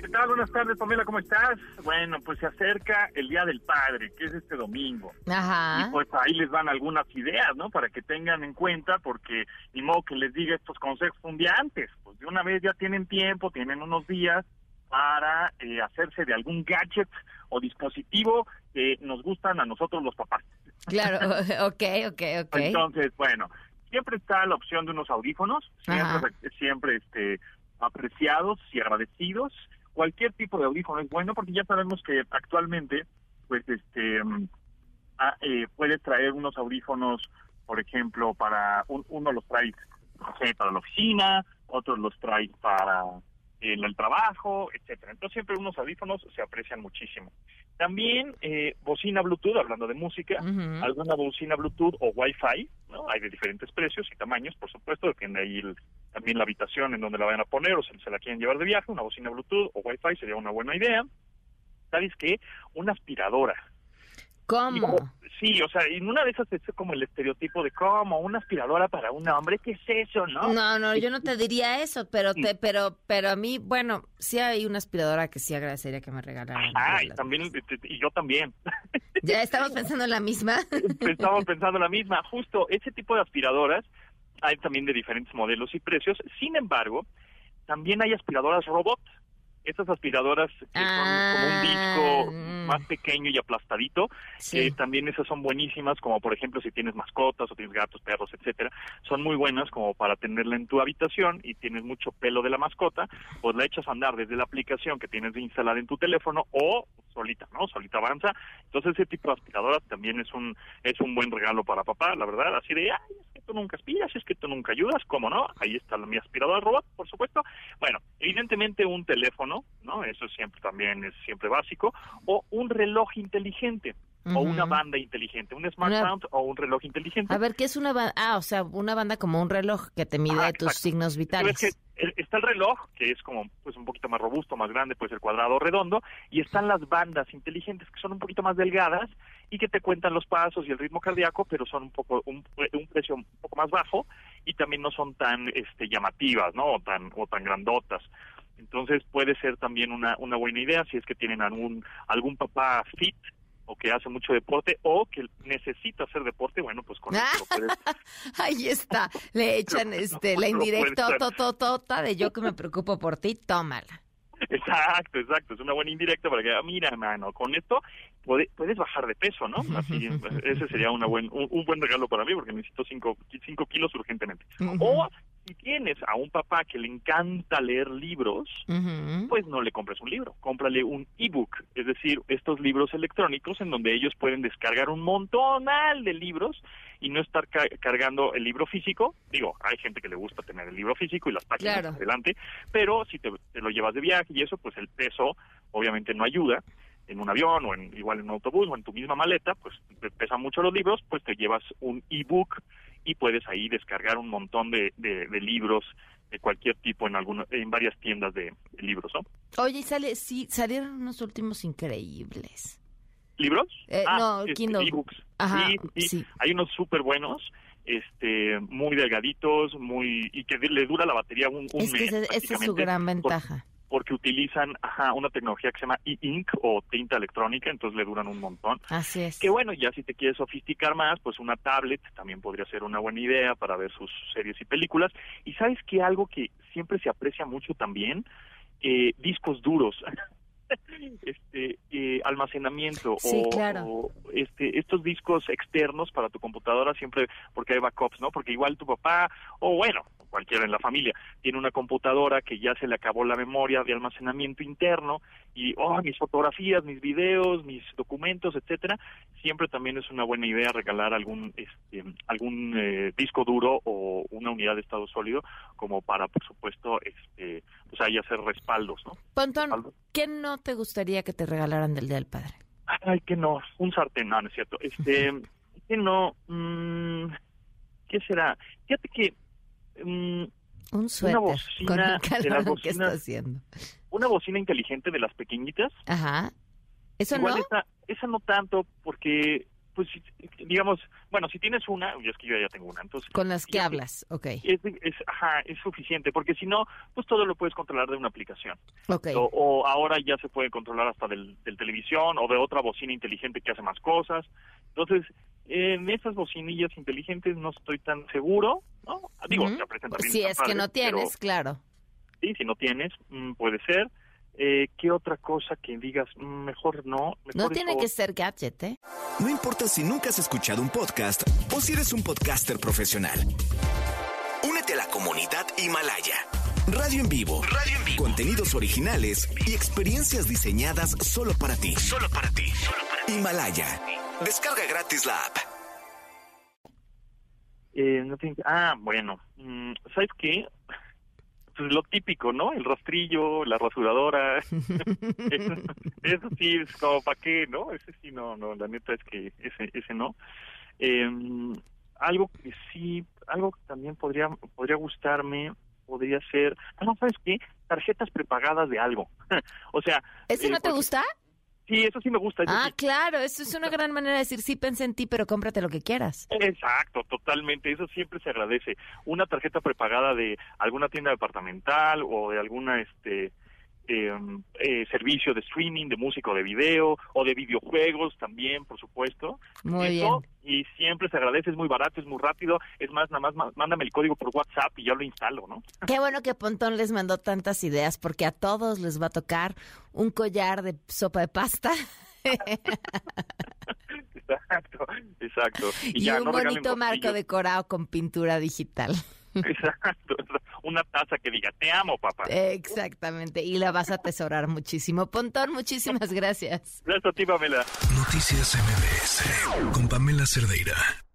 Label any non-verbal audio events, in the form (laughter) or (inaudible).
¿Qué tal? Buenas tardes, Pamela, ¿cómo estás? Bueno, pues se acerca el Día del Padre, que es este domingo. Ajá. Y pues ahí les van algunas ideas, ¿no? Para que tengan en cuenta, porque ni modo que les diga estos consejos un día antes. Pues de una vez ya tienen tiempo, tienen unos días para eh, hacerse de algún gadget o dispositivo que nos gustan a nosotros los papás. Claro, (laughs) (laughs) ok, ok, ok. Entonces, bueno, siempre está la opción de unos audífonos, Ajá. siempre, siempre este, apreciados y agradecidos. Cualquier tipo de audífono es bueno porque ya sabemos que actualmente, pues, este, mm, ah, eh, puedes traer unos audífonos, por ejemplo, para, un- uno los trae, no sé, para la oficina, otros los trae para el, el trabajo, etcétera. Entonces siempre unos audífonos se aprecian muchísimo. También eh, bocina Bluetooth, hablando de música, alguna bocina Bluetooth o Wi-Fi, ¿no? Hay de diferentes precios y tamaños, por supuesto, depende ahí el- también la habitación en donde la vayan a poner o si se la quieren llevar de viaje, una bocina Bluetooth o Wi-Fi sería una buena idea. ¿Sabes qué? Una aspiradora. ¿Cómo? Sí, o sea, en una de esas es como el estereotipo de cómo una aspiradora para un hombre, ¿qué es eso, no? No, no, yo no te diría eso, pero te, pero, pero a mí, bueno, sí hay una aspiradora que sí agradecería que me regalaran. Ah, y también, y yo también. Ya estamos pensando en la misma. (laughs) Estamos pensando la misma. Justo ese tipo de aspiradoras hay también de diferentes modelos y precios. Sin embargo, también hay aspiradoras robot. Esas aspiradoras que son como un Ah, disco más pequeño y aplastadito, Sí. que también esas son buenísimas, como por ejemplo si tienes mascotas o tienes gatos, perros, etcétera, son muy buenas como para tenerla en tu habitación y tienes mucho pelo de la mascota, pues la echas a andar desde la aplicación que tienes instalada en tu teléfono o solita, ¿no? Solita avanza. Entonces ese tipo de aspiradoras también es un es un buen regalo para papá, la verdad, así de, ay, es que tú nunca aspiras, es que tú nunca ayudas, ¿cómo no? Ahí está mi aspiradora robot, por supuesto. Bueno, evidentemente un teléfono, ¿no? Eso siempre también es siempre básico, o un reloj inteligente. O una banda inteligente, un smart Una- sound o un reloj inteligente. A ver, ¿qué es una banda? Ah, o sea, una banda como un reloj que te mide Ah, tus signos vitales. El- está el reloj, que es como pues un poquito más robusto, más grande, puede ser cuadrado redondo, y están las bandas inteligentes que son un poquito más delgadas y que te cuentan los pasos y el ritmo cardíaco, pero son un poco un, un precio un poco más bajo y también no son tan este llamativas, ¿no? O tan o tan grandotas. Entonces puede ser también una una buena idea si es que tienen algún algún papá fit o que hace mucho deporte o que necesita hacer deporte, bueno, pues con eso lo (laughs) puedes Ahí está. Le echan este la No indirecta tototota de yo que me preocupo por ti, tómala. Exacto, exacto. Es una buena indirecta para que, ah, mira, hermano, con esto puede- puedes bajar de peso, ¿no? Así, (laughs) ese sería una buen, un, un buen regalo para mí porque necesito cinco, cinco kilos urgentemente. Ujú. O si tienes a un papá que le encanta leer libros, pues no le compres un libro, cómprale un ebook, es decir, estos libros electrónicos en donde ellos pueden descargar un montón de libros y no estar ca- cargando el libro físico. Digo, hay gente que le gusta tener el libro físico y las páginas Claro. adelante, pero si te, te lo llevas de viaje y eso, pues el peso obviamente no ayuda en un avión o en igual en un autobús o en tu misma maleta, pues te pesan mucho los libros, pues te llevas un ebook y puedes ahí descargar un montón de, de- de libros de cualquier tipo en alguna, en varias tiendas de, de libros, ¿no? Oye, y sale, sí, salieron unos últimos increíbles. ¿Libros? Eh, no, este, Kindle. ebooks. Ajá, sí, sí, sí. Hay unos súper buenos, este, muy delgaditos, muy y que le dura la batería un, un Es que mes. ese- esa es su gran por- ventaja. Porque utilizan ajá, una tecnología que se llama e-ink o tinta electrónica, entonces le duran un montón. Así es. Que bueno, ya si te quieres sofisticar más, pues una tablet también podría ser una buena idea para ver sus series y películas. Y sabes que algo que siempre se aprecia mucho también, eh, discos duros. (laughs) este eh, almacenamiento Sí, o, claro. o, este estos discos externos para tu computadora siempre porque hay backups no porque igual tu papá o bueno cualquiera en la familia tiene una computadora que ya se le acabó la memoria de almacenamiento interno y oh mis fotografías mis videos mis documentos etcétera siempre también es una buena idea regalar algún este algún eh, disco duro o una unidad de estado sólido como para por supuesto este pues ahí hacer respaldos no Pontón. ¿qué no te gustaría que te regalaran del Día del Padre? Ay, que no, un sartén, no, no es cierto. Este, (laughs) que no, mm, ¿qué será? Fíjate que mm, Un suéter. Una con bocina el de calor las que está bocinas, haciendo. una bocina inteligente de las pequeñitas. Ajá. ¿Eso Igual no? esa, esa no tanto porque, pues, digamos, bueno, si tienes una, y es que yo ya tengo una, entonces Con las que yo- hablas. Ok. es, es, ajá, es suficiente, porque si no, pues todo lo puedes controlar de una aplicación. Ok. O, o ahora ya se puede controlar hasta del, del televisión o de otra bocina inteligente que hace más cosas. Entonces, en esas bocinillas inteligentes no estoy tan seguro, ¿no? Digo, se Si es que no pero tienes, claro. sí, si no tienes, mm, puede ser. Eh, ¿Qué otra cosa que digas, mm, mejor no? Mejor No tiene que ser gadget, ¿eh? No importa si nunca has escuchado un podcast o si eres un podcaster profesional. Únete a la comunidad Himalaya. Radio en vivo. Radio en vivo. Contenidos originales y experiencias diseñadas solo para ti. Solo para ti. Himalaya. Descarga gratis la app. Eh, no Ah, bueno, mm, ¿sabes qué? Pues lo típico, ¿no? El rastrillo, la rasuradora. (laughs) eso, eso sí es como para qué, ¿no? Ese sí, no, no, la neta es que ese, ese no. Eh, algo que sí, algo que también podría, podría gustarme, podría ser, ah, no, ¿sabes qué? Tarjetas prepagadas de algo. (laughs) o sea, ¿Ese eh, no te porque- gusta? Sí, eso sí me gusta. Ah, sí. claro, eso es una gran manera de decir, sí pensé en ti, pero cómprate lo que quieras. Exacto, totalmente. Eso siempre se agradece. Una tarjeta prepagada de alguna tienda departamental o de alguna este eh, eh, servicio de streaming, de música o de video o de videojuegos también, por supuesto. Muy Eso, bien. Y siempre se agradece, es muy barato, es muy rápido. Es más, nada más má- mándame el código por WhatsApp y ya lo instalo, ¿no? Qué bueno que Pontón les mandó tantas ideas, porque a todos les va a tocar un collar de sopa de pasta (laughs) Exacto, exacto. y, ya, un no bonito marco decorado con pintura digital. Exacto. Una taza que diga, te amo, papá. Exactamente, y la vas a atesorar muchísimo. Pontón, muchísimas gracias. Gracias a ti, Pamela. Noticias MBS con Pamela Cerdeira.